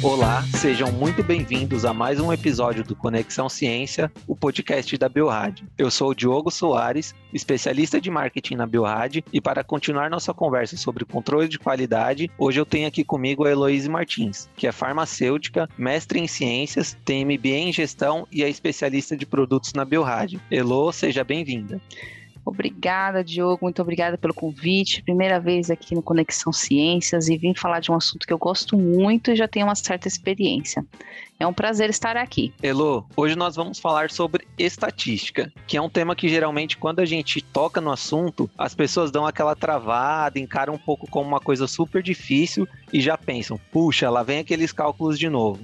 Olá, sejam muito bem-vindos a mais um episódio do Conexão Ciência, o podcast da Biorádio. Eu sou o Diogo Soares, especialista de marketing na Biorádio, e para continuar nossa conversa sobre controle de qualidade, hoje eu tenho aqui comigo a Heloíse Martins, que é farmacêutica, mestre em ciências, tem MBA em gestão e é especialista de produtos na Biorádio. Elo, seja bem-vinda. Obrigada, Diogo, muito obrigada pelo convite. Primeira vez aqui no Conexão Ciências e vim falar de um assunto que eu gosto muito e já tenho uma certa experiência. É um prazer estar aqui. Elo, hoje nós vamos falar sobre estatística, que é um tema que geralmente quando a gente toca no assunto, as pessoas dão aquela travada, encaram um pouco como uma coisa super difícil e já pensam, puxa, lá vem aqueles cálculos de novo.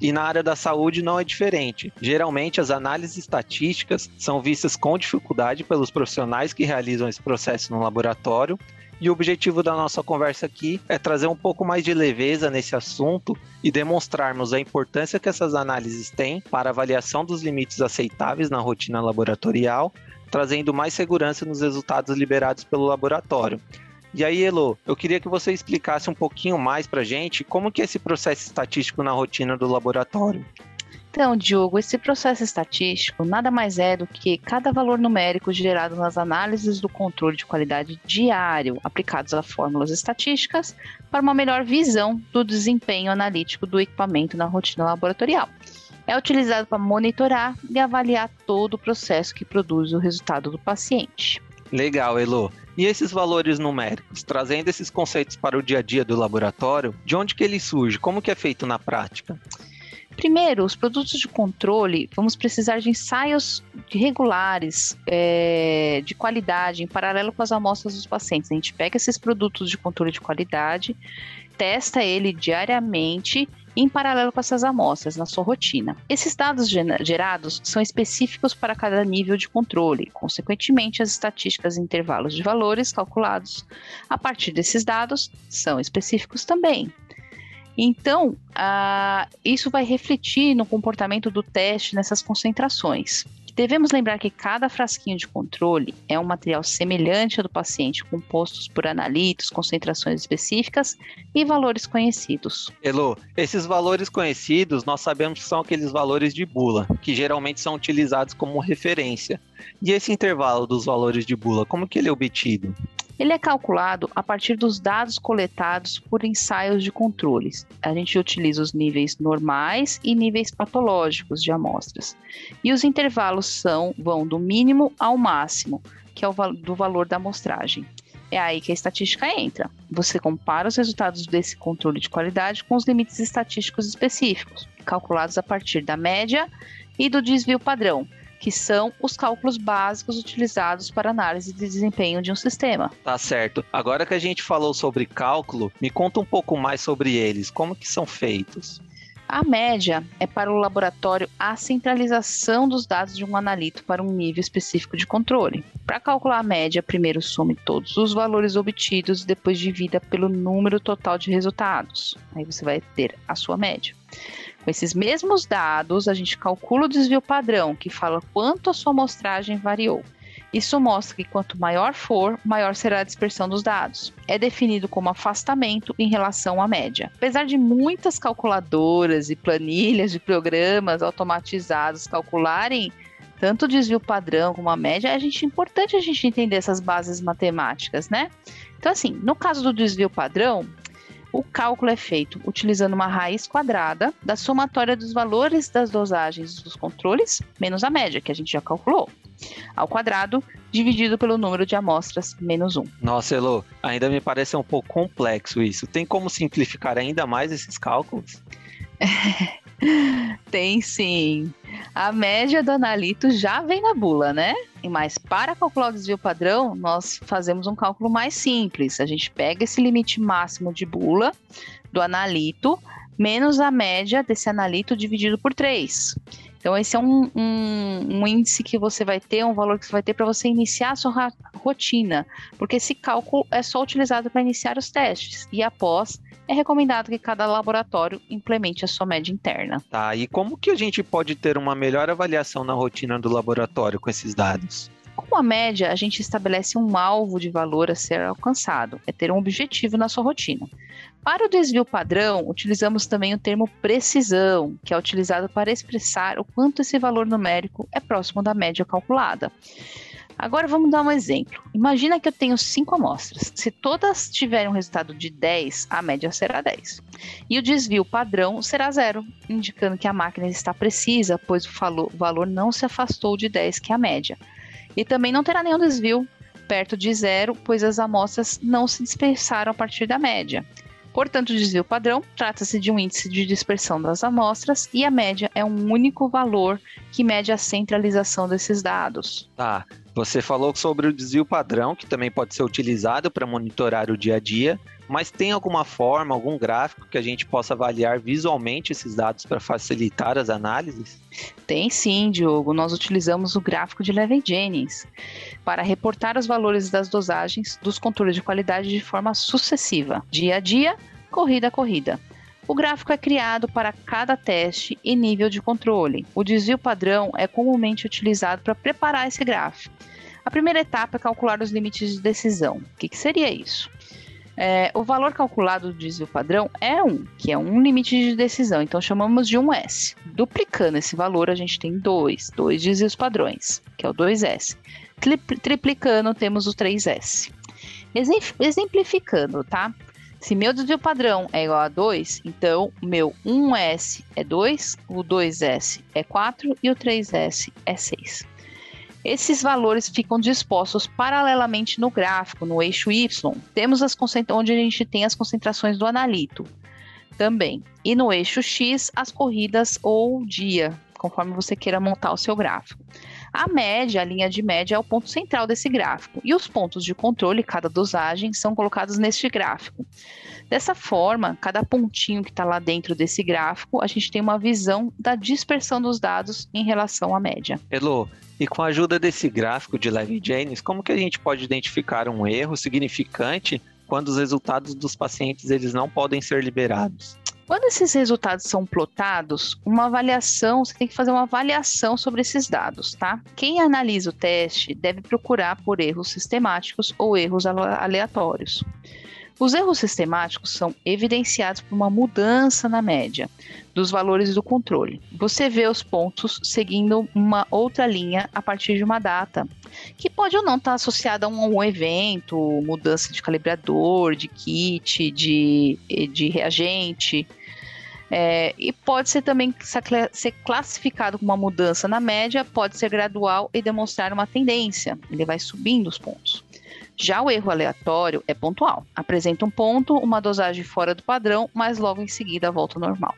E na área da saúde não é diferente. Geralmente, as análises estatísticas são vistas com dificuldade pelos profissionais que realizam esse processo no laboratório. E o objetivo da nossa conversa aqui é trazer um pouco mais de leveza nesse assunto e demonstrarmos a importância que essas análises têm para a avaliação dos limites aceitáveis na rotina laboratorial, trazendo mais segurança nos resultados liberados pelo laboratório. E aí, Elo, eu queria que você explicasse um pouquinho mais para gente como que é esse processo estatístico na rotina do laboratório. Então, Diogo, esse processo estatístico nada mais é do que cada valor numérico gerado nas análises do controle de qualidade diário aplicados a fórmulas estatísticas para uma melhor visão do desempenho analítico do equipamento na rotina laboratorial. É utilizado para monitorar e avaliar todo o processo que produz o resultado do paciente. Legal, Elo. E esses valores numéricos, trazendo esses conceitos para o dia a dia do laboratório, de onde que ele surge? Como que é feito na prática? Primeiro, os produtos de controle, vamos precisar de ensaios regulares, é, de qualidade, em paralelo com as amostras dos pacientes. A gente pega esses produtos de controle de qualidade, testa ele diariamente em paralelo com essas amostras na sua rotina. Esses dados gerados são específicos para cada nível de controle, consequentemente, as estatísticas e intervalos de valores calculados a partir desses dados são específicos também. Então, uh, isso vai refletir no comportamento do teste nessas concentrações. Devemos lembrar que cada frasquinho de controle é um material semelhante ao do paciente, compostos por analitos, concentrações específicas e valores conhecidos. Elo, esses valores conhecidos nós sabemos que são aqueles valores de bula, que geralmente são utilizados como referência. E esse intervalo dos valores de bula, como que ele é obtido? Ele é calculado a partir dos dados coletados por ensaios de controles. A gente utiliza os níveis normais e níveis patológicos de amostras. E os intervalos são vão do mínimo ao máximo, que é o do valor da amostragem. É aí que a estatística entra. Você compara os resultados desse controle de qualidade com os limites estatísticos específicos, calculados a partir da média e do desvio padrão, que são os cálculos básicos utilizados para análise de desempenho de um sistema. Tá certo. Agora que a gente falou sobre cálculo, me conta um pouco mais sobre eles. Como que são feitos? A média é para o laboratório a centralização dos dados de um analito para um nível específico de controle. Para calcular a média, primeiro some todos os valores obtidos e depois divida pelo número total de resultados. Aí você vai ter a sua média. Com esses mesmos dados, a gente calcula o desvio padrão, que fala quanto a sua amostragem variou. Isso mostra que quanto maior for, maior será a dispersão dos dados. É definido como afastamento em relação à média. Apesar de muitas calculadoras e planilhas de programas automatizados calcularem tanto o desvio padrão como a média, é gente, importante a gente entender essas bases matemáticas, né? Então, assim, no caso do desvio padrão, o cálculo é feito utilizando uma raiz quadrada da somatória dos valores das dosagens dos controles menos a média, que a gente já calculou, ao quadrado, dividido pelo número de amostras menos 1. Nossa, Elo, ainda me parece um pouco complexo isso. Tem como simplificar ainda mais esses cálculos? Tem sim. A média do analito já vem na bula, né? Mas para calcular o desvio padrão, nós fazemos um cálculo mais simples. A gente pega esse limite máximo de bula do analito menos a média desse analito dividido por 3. Então, esse é um, um, um, índice que você vai ter, um valor que você vai ter para você iniciar a sua rotina, porque esse cálculo é só utilizado para iniciar os testes e após é recomendado que cada laboratório implemente a sua média interna. Tá, e como que a gente pode ter uma melhor avaliação na rotina do laboratório com esses dados? com a média, a gente estabelece um alvo de valor a ser alcançado, é ter um objetivo na sua rotina. Para o desvio padrão, utilizamos também o termo precisão, que é utilizado para expressar o quanto esse valor numérico é próximo da média calculada. Agora vamos dar um exemplo. Imagina que eu tenho cinco amostras. Se todas tiverem um resultado de 10, a média será 10. E o desvio padrão será zero, indicando que a máquina está precisa, pois o valor não se afastou de 10, que é a média. E também não terá nenhum desvio perto de zero, pois as amostras não se dispersaram a partir da média. Portanto, o desvio padrão trata-se de um índice de dispersão das amostras e a média é um único valor que mede a centralização desses dados. Tá. Você falou sobre o desvio padrão, que também pode ser utilizado para monitorar o dia a dia, mas tem alguma forma, algum gráfico que a gente possa avaliar visualmente esses dados para facilitar as análises? Tem sim, Diogo. Nós utilizamos o gráfico de Levy-Jennings para reportar os valores das dosagens dos controles de qualidade de forma sucessiva, dia a dia, corrida a corrida. O gráfico é criado para cada teste e nível de controle. O desvio padrão é comumente utilizado para preparar esse gráfico. A primeira etapa é calcular os limites de decisão. O que, que seria isso? É, o valor calculado do desvio padrão é 1, que é um limite de decisão, então chamamos de 1S. Duplicando esse valor, a gente tem 2, dois desvios padrões, que é o 2S. Triplicando, temos o 3S. Exemplificando, tá? Se meu desvio padrão é igual a 2, então meu 1S é 2, o 2S é 4 e o 3S é 6. Esses valores ficam dispostos paralelamente no gráfico, no eixo Y. Temos as onde a gente tem as concentrações do analito também. E no eixo X, as corridas ou dia, conforme você queira montar o seu gráfico. A média, a linha de média, é o ponto central desse gráfico. E os pontos de controle, cada dosagem, são colocados neste gráfico. Dessa forma, cada pontinho que está lá dentro desse gráfico, a gente tem uma visão da dispersão dos dados em relação à média. Elo, e com a ajuda desse gráfico de Levy-Janes, como que a gente pode identificar um erro significante quando os resultados dos pacientes eles não podem ser liberados? Quando esses resultados são plotados, uma avaliação, você tem que fazer uma avaliação sobre esses dados, tá? Quem analisa o teste deve procurar por erros sistemáticos ou erros aleatórios. Os erros sistemáticos são evidenciados por uma mudança na média dos valores do controle. Você vê os pontos seguindo uma outra linha a partir de uma data, que pode ou não estar associada a um, evento, mudança de calibrador, de kit, de, de reagente. É, e pode ser também ser classificado como uma mudança na média, pode ser gradual e demonstrar uma tendência. Ele vai subindo os pontos. Já o erro aleatório é pontual. Apresenta um ponto, uma dosagem fora do padrão, mas logo em seguida volta ao normal.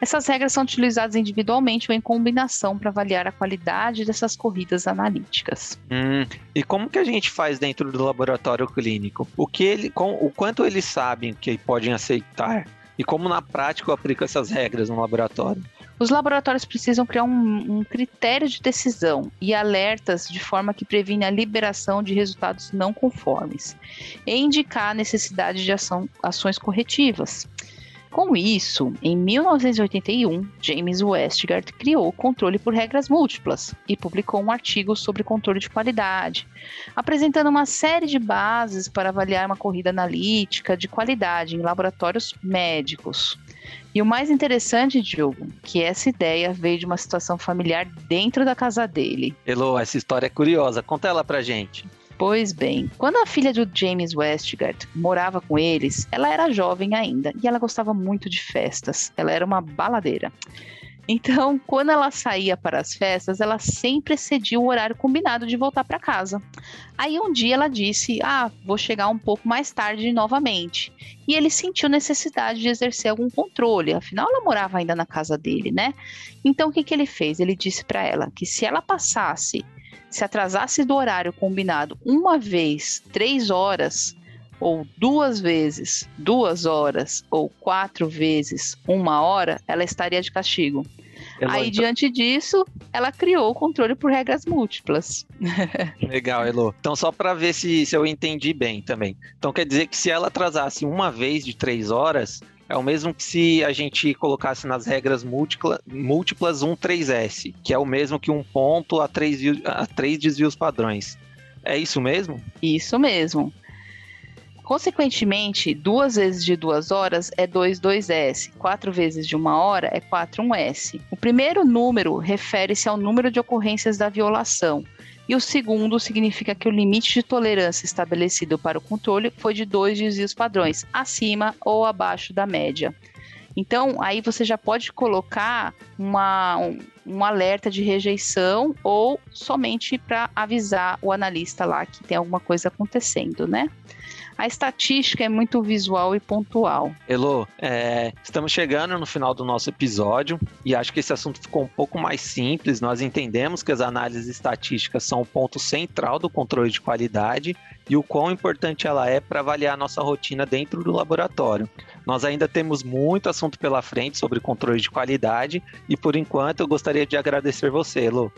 Essas regras são utilizadas individualmente ou em combinação para avaliar a qualidade dessas corridas analíticas. Hum, e como que a gente faz dentro do laboratório clínico? O, que ele, com, o quanto eles sabem que podem aceitar? E como na prática eu aplico essas regras no laboratório? Os laboratórios precisam criar um, um, critério de decisão e alertas de forma que previne a liberação de resultados não conformes e indicar a necessidade de ação, ações corretivas. Com isso, em 1981, James Westgard criou o controle por regras múltiplas e publicou um artigo sobre controle de qualidade, apresentando uma série de bases para avaliar uma corrida analítica de qualidade em laboratórios médicos. E o mais interessante, Diogo, que essa ideia veio de uma situação familiar dentro da casa dele. Elo, essa história é curiosa. Conta ela pra gente. Pois bem, quando a filha do James Westgard morava com eles, ela era jovem ainda e ela gostava muito de festas. Ela era uma baladeira. Então, quando ela saía para as festas, ela sempre excedia o horário combinado de voltar para casa. Aí um dia ela disse: Ah, vou chegar um pouco mais tarde novamente. E ele sentiu necessidade de exercer algum controle, afinal ela morava ainda na casa dele, né? Então o que, que ele fez? Ele disse para ela que se ela passasse, se atrasasse do horário combinado uma vez, três horas, ou duas vezes duas horas ou quatro vezes uma hora, ela estaria de castigo. Aí, então... diante disso, ela criou o controle por regras múltiplas. Legal, Elo. Então, só para ver se, se eu entendi bem também. Então, quer dizer que se ela atrasasse uma vez de três horas, é o mesmo que se a gente colocasse nas regras múltipla, múltiplas um 3S, que é o mesmo que um ponto a três, a três desvios padrões. É isso mesmo? Isso mesmo. Consequentemente, duas vezes de duas horas é 2, 2S, quatro vezes de uma hora é 4, 1S. O primeiro número refere-se ao número de ocorrências da violação, e o segundo significa que o limite de tolerância estabelecido para o controle foi de dois desvios padrões, acima ou abaixo da média. Então, aí você já pode colocar uma, um, um alerta de rejeição ou somente para avisar o analista lá que tem alguma coisa acontecendo, né? A estatística é muito visual e pontual. Elo, é, estamos chegando no final do nosso episódio e acho que esse assunto ficou um pouco mais simples. Nós entendemos que as análises estatísticas são o ponto central do controle de qualidade e o quão importante ela é para avaliar a nossa rotina dentro do laboratório. Nós ainda temos muito assunto pela frente sobre controle de qualidade e por enquanto eu gostaria de agradecer você, Elo.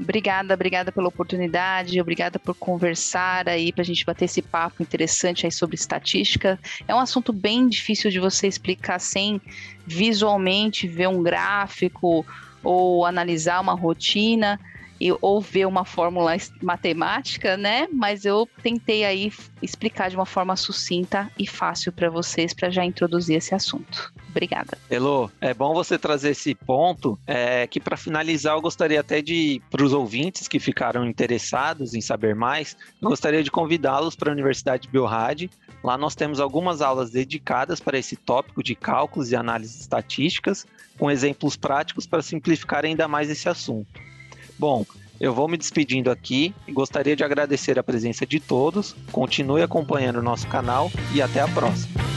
Obrigada, obrigada pela oportunidade, obrigada por conversar aí para a gente bater esse papo interessante aí sobre estatística. É um assunto bem difícil de você explicar sem visualmente ver um gráfico ou analisar uma rotina e, ou ver uma fórmula matemática, né? Mas eu tentei aí explicar de uma forma sucinta e fácil para vocês para já introduzir esse assunto. Obrigada. Elo, é bom você trazer esse ponto, é, que para finalizar eu gostaria até de, para os ouvintes que ficaram interessados em saber mais, gostaria de convidá-los para a Universidade Biorrad. Lá nós temos algumas aulas dedicadas para esse tópico de cálculos e análises estatísticas, com exemplos práticos para simplificar ainda mais esse assunto. Bom, eu vou me despedindo aqui e gostaria de agradecer a presença de todos. Continue acompanhando o nosso canal e até a próxima.